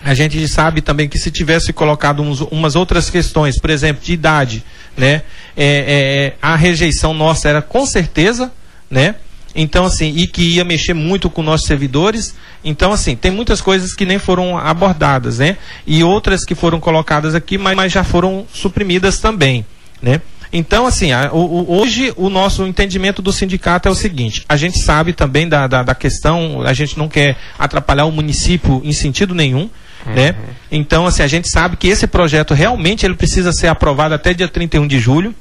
Speaker 3: a gente sabe também que se tivesse colocado uns, umas outras questões, por exemplo, de idade, né? É, é, a rejeição nossa era com certeza, né? Então, assim, e que ia mexer muito com nossos servidores. Então, assim, tem muitas coisas que nem foram abordadas, né? E outras que foram colocadas aqui, mas, mas já foram suprimidas também, né? Então, assim, a, o, hoje o nosso entendimento do sindicato é o seguinte: a gente sabe também da, da, da questão, a gente não quer atrapalhar o município em sentido nenhum. Uhum. Né? Então, assim, a gente sabe que esse projeto realmente ele precisa ser aprovado até dia 31 de julho,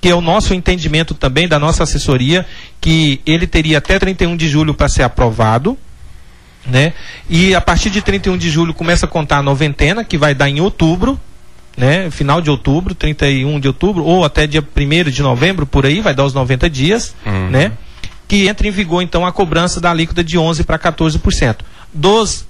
Speaker 3: que é o nosso entendimento também da nossa assessoria, que ele teria até 31 de julho para ser aprovado. Né? E a partir de 31 de julho começa a contar a noventena, que vai dar em outubro, né? Final de outubro, 31 de outubro, ou até dia 1 de novembro, por aí, vai dar os 90 dias, uhum. né? Que entra em vigor, então, a cobrança da alíquota de 11% para 14%. Dos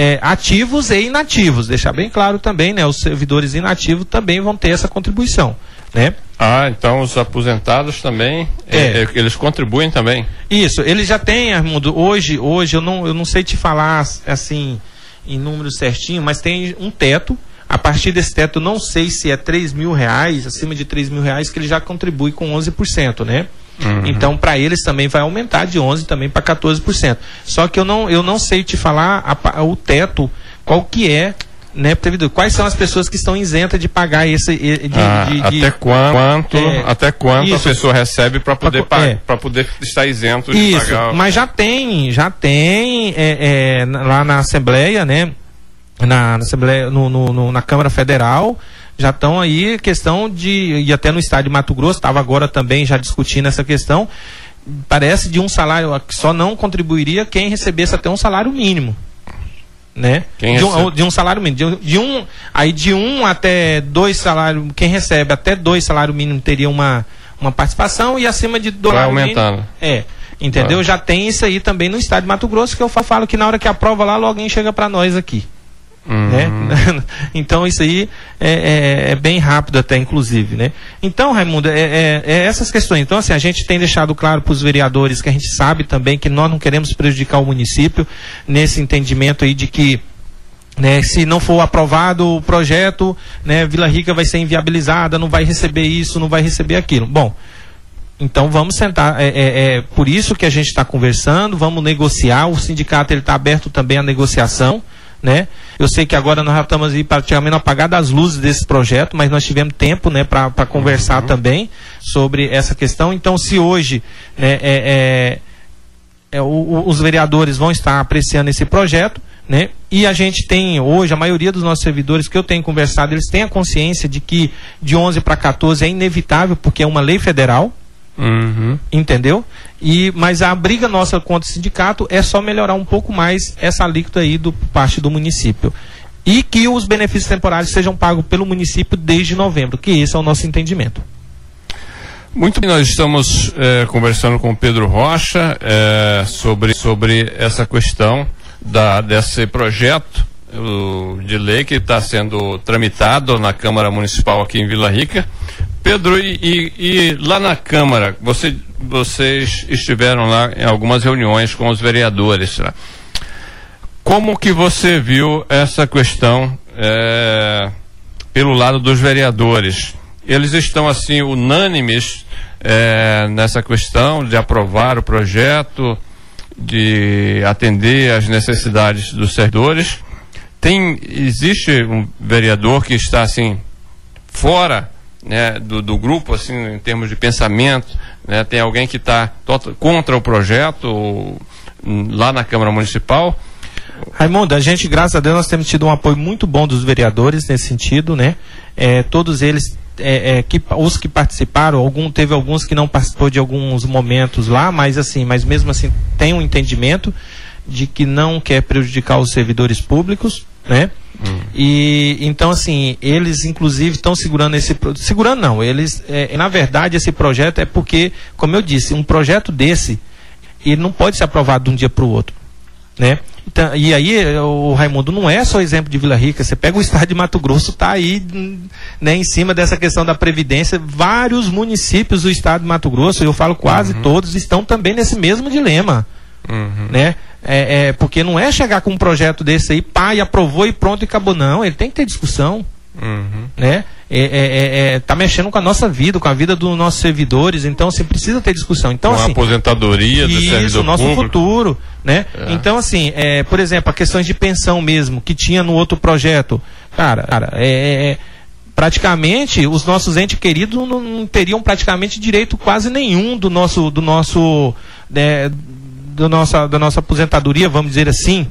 Speaker 3: é, ativos e inativos. Deixar bem claro também, né? Os servidores inativos também vão ter essa contribuição, né?
Speaker 1: Ah, então os aposentados também, é. É, é eles contribuem também?
Speaker 3: Isso, eles já têm, Armando, hoje, hoje eu não, eu não sei te falar assim em números certinho, mas tem um teto. A partir desse teto, não sei se é 3 mil reais, acima de 3 mil reais, que ele já contribui com 11%, né? Uhum. Então, para eles também vai aumentar de 11% também para 14%. Só que eu não, eu não sei te falar a, a, o teto, qual que é né, quais são as pessoas que estão isentas de pagar esse de,
Speaker 1: ah, de, de, até quanto é, até quanto isso, a pessoa recebe para poder para é, poder estar isento de
Speaker 3: isso, pagar mas já tem já tem é, é lá na assembleia né na, na assembleia no, no, no, na câmara federal já estão aí questão de e até no estado de Mato Grosso estava agora também já discutindo essa questão. Parece de um salário que só não contribuiria quem recebesse até um salário mínimo né? De um, de, um, salário mínimo. De, de, um aí de um até dois salários quem recebe até dois salários mínimos teria uma uma participação e acima de
Speaker 1: dois aumentando mínimo,
Speaker 3: é entendeu? Já tem isso aí também no estado de Mato Grosso que eu falo que na hora que aprova lá logo alguém chega para nós aqui Uhum. Né? então isso aí é, é, é, bem rápido até, inclusive. Né? Então, Raimundo, é, é, é essas questões. Então, assim, a gente tem deixado claro para os vereadores que a gente sabe também que nós não queremos prejudicar o município nesse entendimento aí de que né, se não for aprovado o projeto, né, Vila Rica vai ser inviabilizada, não vai receber isso, não vai receber aquilo. Bom, então vamos sentar. É, é, é por isso que a gente está conversando, vamos negociar. O sindicato está aberto também à negociação né? Eu sei que agora nós já estamos aí praticamente apagado as luzes desse projeto, mas nós tivemos tempo, né, para conversar uhum. também sobre essa questão. Então, se hoje né, é, é, é, o, os vereadores vão estar apreciando esse projeto, né? E a gente tem hoje, a maioria dos nossos servidores que eu tenho conversado, eles têm a consciência de que de 11 para 14 é inevitável, porque é uma lei federal, Uhum. Entendeu? E, mas a briga nossa contra o sindicato é só melhorar um pouco mais essa alíquota aí do parte do município. E que os benefícios temporários sejam pagos pelo município desde novembro, que esse é o nosso entendimento.
Speaker 1: Muito bem, nós estamos é, conversando com o Pedro Rocha é, sobre, sobre essa questão da, desse projeto o, de lei que está sendo tramitado na Câmara Municipal aqui em Vila Rica. Pedro, e, e, e, lá na Câmara, você, vocês estiveram lá em algumas reuniões com os vereadores. Né? Como que você viu essa questão é, pelo lado dos vereadores? Eles estão assim unânimes é, nessa questão de aprovar o projeto, de atender às necessidades dos servidores? Tem, existe um vereador que está assim fora né, do, do, grupo, assim, em termos de pensamento, né, tem alguém que está contra o projeto lá na Câmara Municipal.
Speaker 3: Raimundo, a gente, graças a Deus, nós temos tido um apoio muito bom dos vereadores nesse sentido, né? É, todos eles é, é, que, os que participaram, algum, teve alguns que não participou de alguns momentos lá, mas assim, mas mesmo assim tem um entendimento de que não quer prejudicar os servidores públicos, né? Hum. E então assim, eles inclusive estão segurando esse segurando não, eles é, na verdade esse projeto é porque, como eu disse, um projeto desse ele não pode ser aprovado de um dia para o outro, né? Então, e aí, o Raimundo, não é só exemplo de Vila Rica. Você pega o estado de Mato Grosso, está aí né, em cima dessa questão da Previdência. Vários municípios do estado de Mato Grosso, eu falo quase uhum. todos, estão também nesse mesmo dilema. Uhum. Né? É, é, porque não é chegar com um projeto desse aí, pá, e aprovou e pronto e acabou. Não, ele tem que ter discussão. Uhum. Né? É, é, é, é, tá mexendo com a nossa vida, com a vida dos nossos servidores, então você precisa ter discussão. Então,
Speaker 1: com
Speaker 3: assim,
Speaker 1: a aposentadoria do
Speaker 3: isso,
Speaker 1: servidor
Speaker 3: nosso
Speaker 1: público.
Speaker 3: futuro, né? É. Então, assim, é, por exemplo, a questões de pensão mesmo, que tinha no outro projeto, cara, cara é, praticamente os nossos entes queridos não, não, teriam praticamente direito quase nenhum do nosso, do nosso, né, do nossa, da nossa aposentadoria, vamos dizer assim,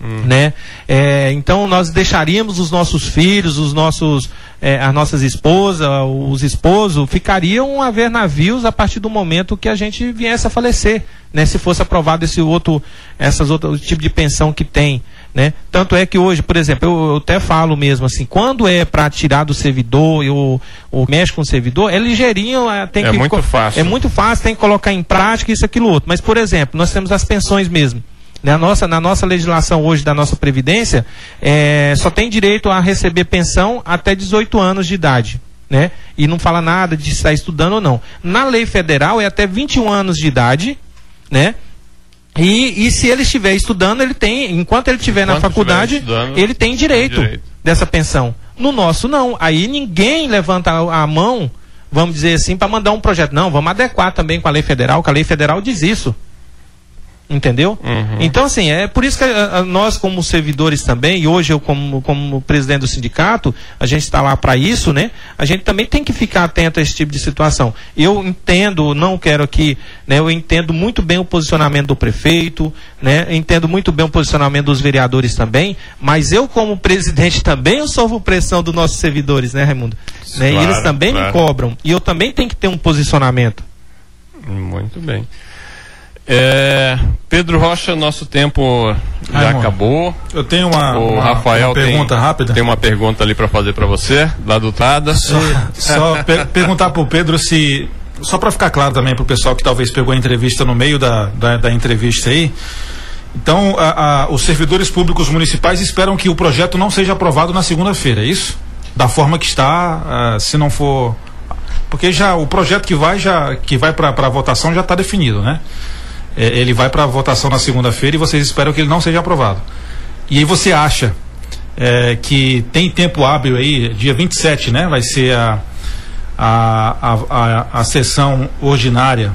Speaker 3: Uhum. Né? É, então nós deixaríamos os nossos filhos, os nossos, é, as nossas esposas, os esposos, ficariam a ver navios a partir do momento que a gente viesse a falecer, né? Se fosse aprovado esse outro, essas outros tipo de pensão que tem, né? Tanto é que hoje, por exemplo, eu, eu até falo mesmo assim, quando é para tirar do servidor ou, ou mexe com o servidor, é ligeirinho, é, tem
Speaker 1: é
Speaker 3: que
Speaker 1: muito fácil.
Speaker 3: É muito fácil, tem que colocar em prática isso aquilo outro. Mas por exemplo, nós temos as pensões mesmo. Na nossa, na nossa legislação hoje da nossa Previdência, é, só tem direito a receber pensão até 18 anos de idade. Né? E não fala nada de estar estudando ou não. Na lei federal é até 21 anos de idade, né? E, e se ele estiver estudando, ele tem, enquanto ele estiver na faculdade, ele tem direito, direito, dessa pensão. No nosso não. Aí ninguém levanta a, a mão, vamos dizer assim, para mandar um projeto. Não, vamos adequar também com a lei federal, que a lei federal diz isso. Entendeu? Uhum. Então, assim, é por isso que a, eh, a, nós, como servidores também, e hoje eu, como, como presidente do sindicato, a gente está lá para isso, né? A gente também tem que ficar atento a esse tipo de situação. Eu entendo, não quero aqui, né? Eu entendo muito bem o posicionamento do prefeito, né? entendo muito bem o posicionamento dos vereadores também, mas eu, como presidente, também eu sofro pressão dos nossos servidores, né, Raimundo? Claro, né? E eles também claro. me cobram. E eu também tenho que ter um posicionamento.
Speaker 1: Muito bem. É, Pedro Rocha, nosso tempo já acabou.
Speaker 4: Eu tenho uma,
Speaker 1: o
Speaker 4: uma,
Speaker 1: Rafael
Speaker 4: uma pergunta
Speaker 1: tem,
Speaker 4: rápida.
Speaker 1: Tem uma pergunta ali para fazer para você, lá do Tada.
Speaker 4: Só, só per perguntar para o Pedro se, só para ficar claro também para o pessoal que talvez pegou a entrevista no meio da, da, da entrevista aí. Então, a, a, os servidores públicos municipais esperam que o projeto não seja aprovado na segunda-feira, é isso? Da forma que está, uh, se não for, porque já o projeto que vai já que vai para a votação já está definido, né? É, ele vai para votação na segunda-feira e vocês esperam que ele não seja aprovado. E aí você acha é, que tem tempo hábil aí, dia 27, né? Vai ser a, a, a, a, a sessão ordinária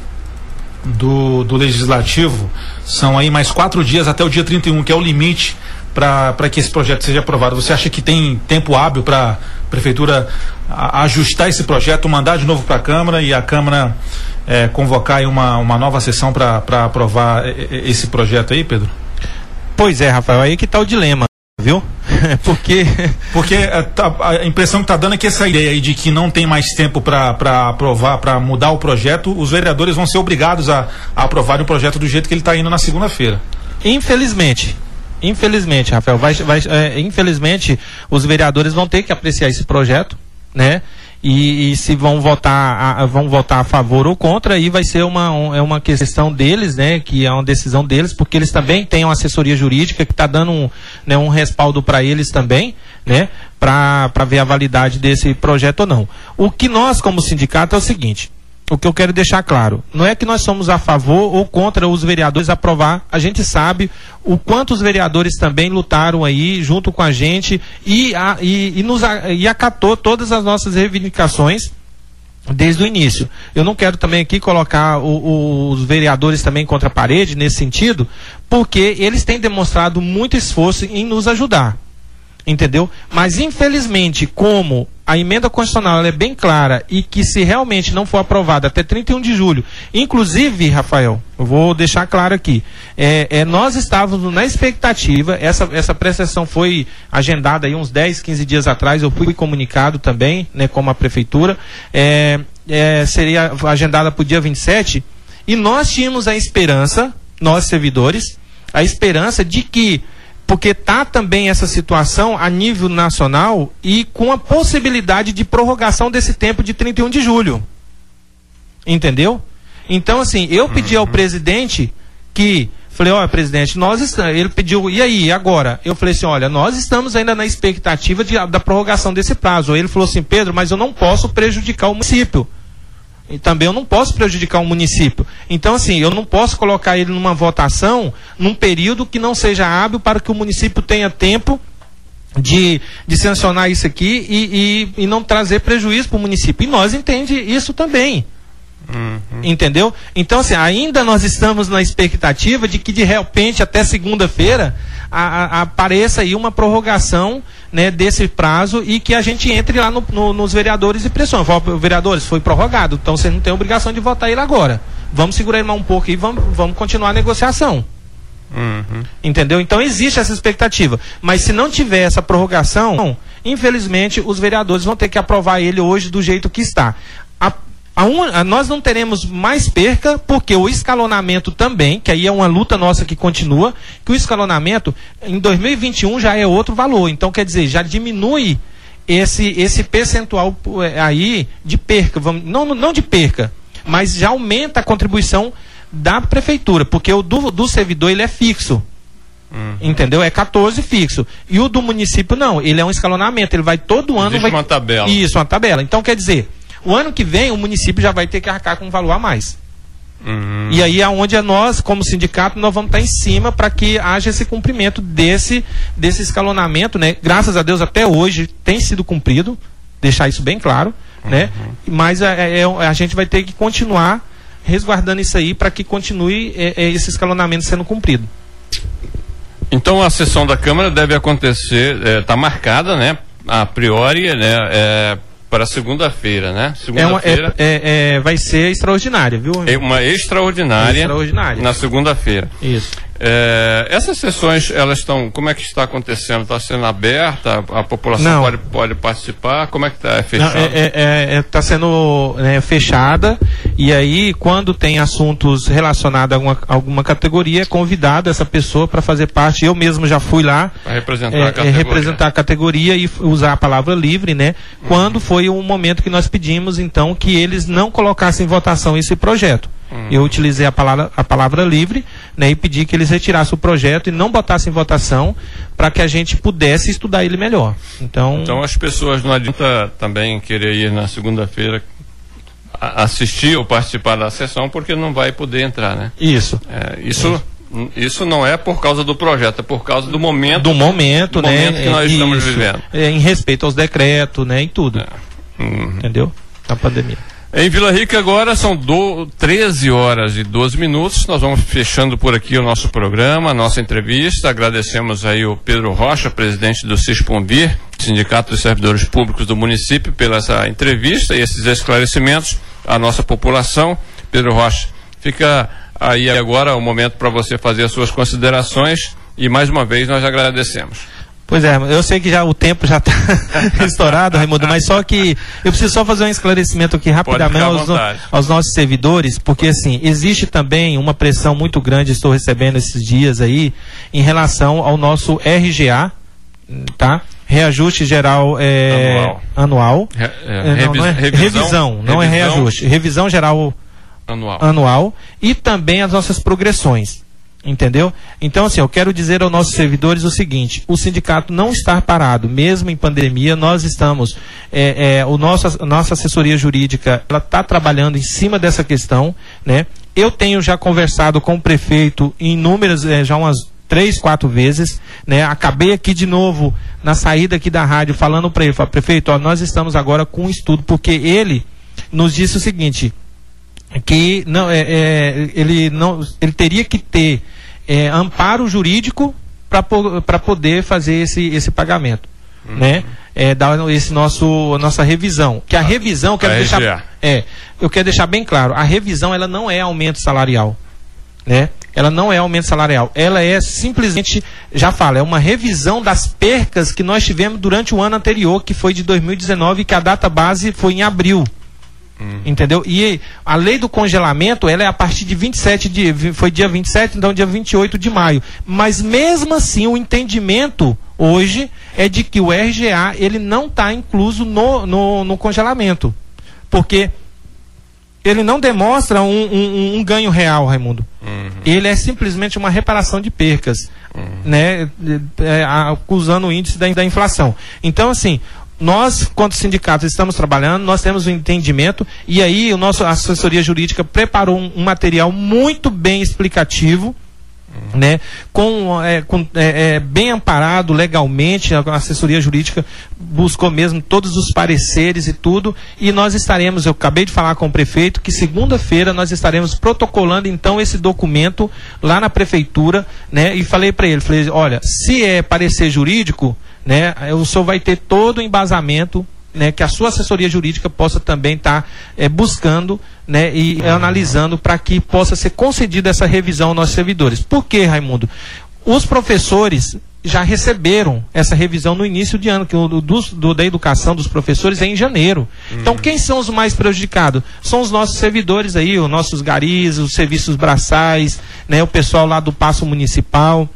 Speaker 4: do, do Legislativo. São aí mais quatro dias até o dia 31, que é o limite para que esse projeto seja aprovado. Você acha que tem tempo hábil para a Prefeitura a, ajustar esse projeto, mandar de novo para a Câmara e a Câmara é, convocar uma, uma nova sessão para aprovar esse projeto aí, Pedro?
Speaker 3: Pois é, Rafael, aí que está o dilema, viu? Porque.
Speaker 4: Porque a, é, tá, a impressão que está dando é que essa ideia aí de que não tem mais tempo para aprovar, para mudar o projeto, os vereadores vão ser obrigados a, a aprovar o projeto do jeito que ele está indo na segunda-feira.
Speaker 3: Infelizmente. Infelizmente, Rafael, vai, vai, é, infelizmente os vereadores vão ter que apreciar esse projeto, né? E, e, se vão votar a, vão votar a favor ou contra aí vai ser uma um, é uma questão deles né? Que é uma decisão deles porque eles também têm uma assessoria jurídica que está dando um, né, um respaldo para eles também né? Para ver a validade desse projeto ou não. O que nós como sindicato é o seguinte o que eu quero deixar claro, não é que nós somos a favor ou contra os vereadores aprovar, a gente sabe o quanto os vereadores também lutaram aí junto com a gente e, a, e, e, nos, e acatou todas as nossas reivindicações desde o início. Eu não quero também aqui colocar o, o, os vereadores também contra a parede nesse sentido, porque eles têm demonstrado muito esforço em nos ajudar. Entendeu? Mas infelizmente, como a emenda constitucional é bem clara e que se realmente não for aprovada até 31 de julho, inclusive, Rafael, eu vou deixar claro aqui, é, é, nós estávamos na expectativa, essa, essa prestação foi agendada aí uns 10, 15 dias atrás, eu fui comunicado também, né, como a prefeitura, é, é seria agendada para o dia 27, e nós tínhamos a esperança, nós servidores, a esperança de que porque tá também essa situação a nível nacional e com a possibilidade de prorrogação desse tempo de 31 de julho. Entendeu? Então, assim, eu pedi ao uhum. presidente que. Falei, olha, presidente, nós estamos. Ele pediu, e aí, agora? Eu falei assim: olha, nós estamos ainda na expectativa de, da prorrogação desse prazo. Ele falou assim: Pedro, mas eu não posso prejudicar o município. E também eu não posso prejudicar o município. Então, assim, eu não posso colocar ele numa votação num período que não seja hábil para que o município tenha tempo de, de sancionar isso aqui e, e, e não trazer prejuízo para o município. E nós entende isso também. Uhum. Entendeu? Então, assim, ainda nós estamos na expectativa de que de repente até segunda-feira apareça aí uma prorrogação né, desse prazo e que a gente entre lá no, no, nos vereadores e pressione. Vereadores, foi prorrogado, então você não tem obrigação de votar ele agora. Vamos segurar ele mais um pouco e vamos, vamos continuar a negociação. Uhum. Entendeu? Então existe essa expectativa. Mas se não tiver essa prorrogação, infelizmente os vereadores vão ter que aprovar ele hoje do jeito que está. A, un, a, nós não teremos mais perca, porque o escalonamento também, que aí é uma luta nossa que continua, que o escalonamento em 2021 já é outro valor. Então, quer dizer, já diminui esse, esse percentual eh, aí de perca. Vamos, não, não de perca, mas já aumenta a contribuição da prefeitura, porque o do, do servidor ele é fixo. Uhum. Entendeu? É 14 fixo. E o do município não, ele é um escalonamento, ele vai todo ano.
Speaker 1: Existe
Speaker 3: vai...
Speaker 1: uma tabela.
Speaker 3: Isso, uma tabela. Então quer dizer, o ano que vem, o município já vai ter que arcar com um valor a mais. Uhum. E aí é onde nós, como sindicato, nós vamos estar em cima para que haja esse cumprimento desse, desse escalonamento, né? Graças a Deus até hoje tem sido cumprido, deixar isso bem claro, né? uhum. né? Mas é, é, a gente vai ter que continuar resguardando isso aí para que continue é, é, esse escalonamento sendo cumprido.
Speaker 1: Então a sessão da Câmara deve acontecer, está é, marcada, né? A priori, né? É, para segunda-feira, né?
Speaker 3: Segunda-feira. É, é, é, vai ser extraordinária, viu?
Speaker 1: É uma extraordinária, extraordinária. na segunda-feira.
Speaker 3: Isso.
Speaker 1: É, essas sessões, elas estão, como é que está acontecendo? Está sendo aberta? A, a população pode, pode participar? Como é que está? É fechada?
Speaker 3: Está é, é, é, tá sendo né, fechada e aí, quando tem assuntos relacionados a alguma, alguma categoria, é convidado essa pessoa para fazer parte. Eu mesmo já fui lá
Speaker 1: representar, a categoria.
Speaker 3: representar a categoria e usar a palavra livre, né? Uhum. Quando foi o momento que nós pedimos, então, que eles não colocassem em votação esse projeto. Uhum. Eu utilizei a palavra, a palavra livre né, e pedi que eles retirassem o projeto e não botassem em votação para que a gente pudesse estudar ele melhor. Então,
Speaker 1: então as pessoas não adianta também querer ir na segunda-feira assistir ou participar da sessão porque não vai poder entrar, né?
Speaker 3: Isso.
Speaker 1: É, isso. Isso não é por causa do projeto, é por causa do momento.
Speaker 3: Do momento,
Speaker 1: do
Speaker 3: né?
Speaker 1: momento que nós estamos vivendo.
Speaker 3: É, em respeito aos decretos, né? Em tudo. É. Uhum. Entendeu? A pandemia.
Speaker 1: Em Vila Rica agora são do, 13 horas e 12 minutos. Nós vamos fechando por aqui o nosso programa, a nossa entrevista. Agradecemos aí o Pedro Rocha, presidente do CISPOMBIR, Sindicato dos Servidores Públicos do município, pela essa entrevista e esses esclarecimentos à nossa população. Pedro Rocha, fica aí agora o momento para você fazer as suas considerações e mais uma vez nós agradecemos.
Speaker 3: Pois é, eu sei que já o tempo já está estourado, Raimundo, mas só que eu preciso só fazer um esclarecimento aqui rapidamente aos, aos, nossos servidores, porque assim, existe também uma pressão muito grande, estou recebendo esses dias aí, em relação ao nosso RGA, tá? Reajuste geral é, anual. anual. Re, é, não, não é, revisão, revisão, não é revisão, é reajuste. Revisão geral anual. anual. E também as nossas progressões. Entendeu? Então, assim, eu quero dizer aos nossos servidores o seguinte: o sindicato não está parado, mesmo em pandemia, nós estamos, é, é, o nosso, a nossa assessoria jurídica, ela está trabalhando em cima dessa questão, né? Eu tenho já conversado com o prefeito em inúmeras, é, já umas três, quatro vezes, né? Acabei aqui de novo na saída aqui da rádio falando para ele, prefeito, ó, nós estamos agora com um estudo porque ele nos disse o seguinte, que não é, é, ele não ele teria que ter é, amparo jurídico para poder fazer esse, esse pagamento. Uhum. Né? é, dar esse nosso nossa revisão. Que a revisão, quero deixar, é, eu quero deixar bem claro, a revisão ela não é aumento salarial, né? Ela não é aumento salarial, ela é simplesmente, já fala, é uma revisão das percas que nós tivemos durante o ano anterior, que foi de 2019, que a data base foi em abril. Hum. Entendeu? E a lei do congelamento, ela é a partir de 27 de foi dia 27, então dia 28 de maio. Mas mesmo assim, o entendimento hoje é de que o RGA ele não está incluso no, no, no, congelamento. Porque ele não demonstra um, um, um ganho real, Raimundo. Uhum. Ele é simplesmente uma reparação de percas, uhum. né, é, acusando o índice da, da inflação. Então, assim, nós, quanto sindicatos, estamos trabalhando, nós temos um entendimento, e aí o nosso assessoria jurídica preparou um, um material muito bem explicativo né, com, é, com é, é, bem amparado legalmente, a assessoria jurídica buscou mesmo todos os pareceres e tudo, e nós estaremos, eu acabei de falar com o prefeito, que segunda-feira nós estaremos protocolando então esse documento lá na prefeitura, né, e falei para ele, falei, olha, se é parecer jurídico, né, o senhor vai ter todo o embasamento né, que a sua assessoria jurídica possa também estar tá, é, buscando né, e uhum. analisando para que possa ser concedida essa revisão aos nossos servidores. Por que, Raimundo? Os professores já receberam essa revisão no início de ano, que o do, do da educação dos professores é em janeiro. Então, quem são os mais prejudicados? São os nossos servidores aí, os nossos garis, os serviços braçais, né, o pessoal lá do Passo Municipal.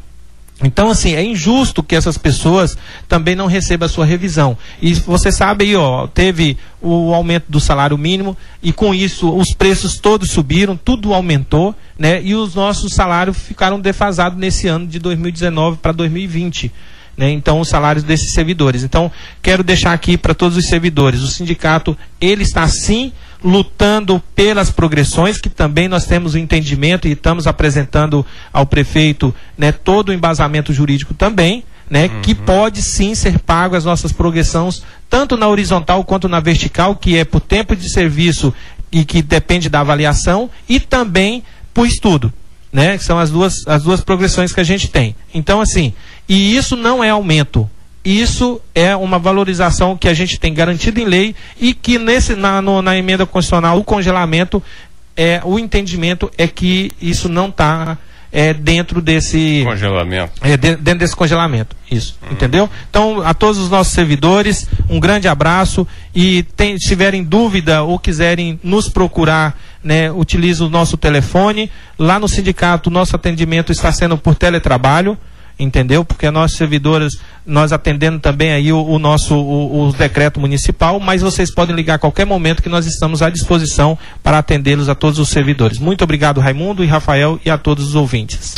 Speaker 3: Então, assim, é injusto que essas pessoas também não recebam a sua revisão. E você sabe aí, ó, teve o aumento do salário mínimo e com isso os preços todos subiram, tudo aumentou, né? E os nossos salários ficaram defasados nesse ano de 2019 para 2020. Né? Então, os salários desses servidores. Então, quero deixar aqui para todos os servidores, o sindicato, ele está sim lutando pelas progressões, que também nós temos o entendimento e estamos apresentando ao prefeito né, todo o embasamento jurídico também, né, uhum. que pode sim ser pago as nossas progressões, tanto na horizontal quanto na vertical, que é por tempo de serviço e que depende da avaliação, e também por estudo. Né, que são as duas, as duas progressões que a gente tem. Então, assim, e isso não é aumento, isso é uma valorização que a gente tem garantido em lei e que nesse, na, no, na emenda constitucional, o congelamento, é, o entendimento é que isso não está é, dentro desse
Speaker 1: congelamento.
Speaker 3: É, de, dentro desse congelamento. Isso. Uhum. Entendeu? Então, a todos os nossos servidores, um grande abraço e tem, se tiverem dúvida ou quiserem nos procurar, né, utilize o nosso telefone. Lá no sindicato, nosso atendimento está sendo por teletrabalho entendeu? Porque nós servidores, nós atendendo também aí o, o nosso o, o, decreto municipal, mas vocês podem ligar a qualquer momento que nós estamos à disposição para atendê-los a todos os servidores. Muito obrigado, Raimundo e Rafael e a todos os ouvintes.